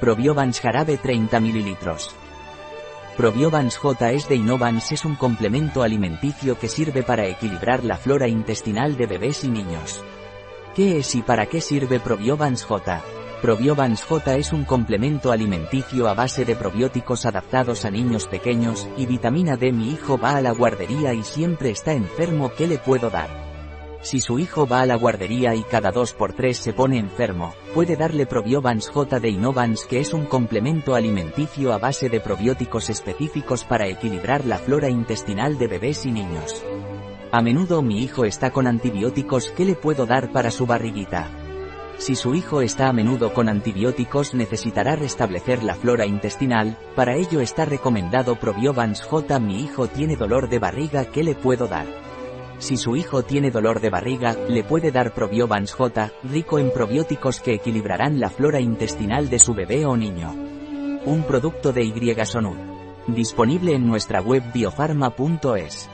Probiovans jarabe 30 ml. Probiovans J es de Innovans es un complemento alimenticio que sirve para equilibrar la flora intestinal de bebés y niños. ¿Qué es y para qué sirve Probiovans J? Probiovans J es un complemento alimenticio a base de probióticos adaptados a niños pequeños, y vitamina D. Mi hijo va a la guardería y siempre está enfermo, ¿qué le puedo dar? Si su hijo va a la guardería y cada 2 por 3 se pone enfermo, puede darle Probiovans J de Innovans que es un complemento alimenticio a base de probióticos específicos para equilibrar la flora intestinal de bebés y niños. A menudo mi hijo está con antibióticos, ¿qué le puedo dar para su barriguita? Si su hijo está a menudo con antibióticos necesitará restablecer la flora intestinal, para ello está recomendado Probiovans J. Mi hijo tiene dolor de barriga, ¿qué le puedo dar? Si su hijo tiene dolor de barriga, le puede dar Probiovans J, rico en probióticos que equilibrarán la flora intestinal de su bebé o niño. Un producto de Y Disponible en nuestra web biofarma.es.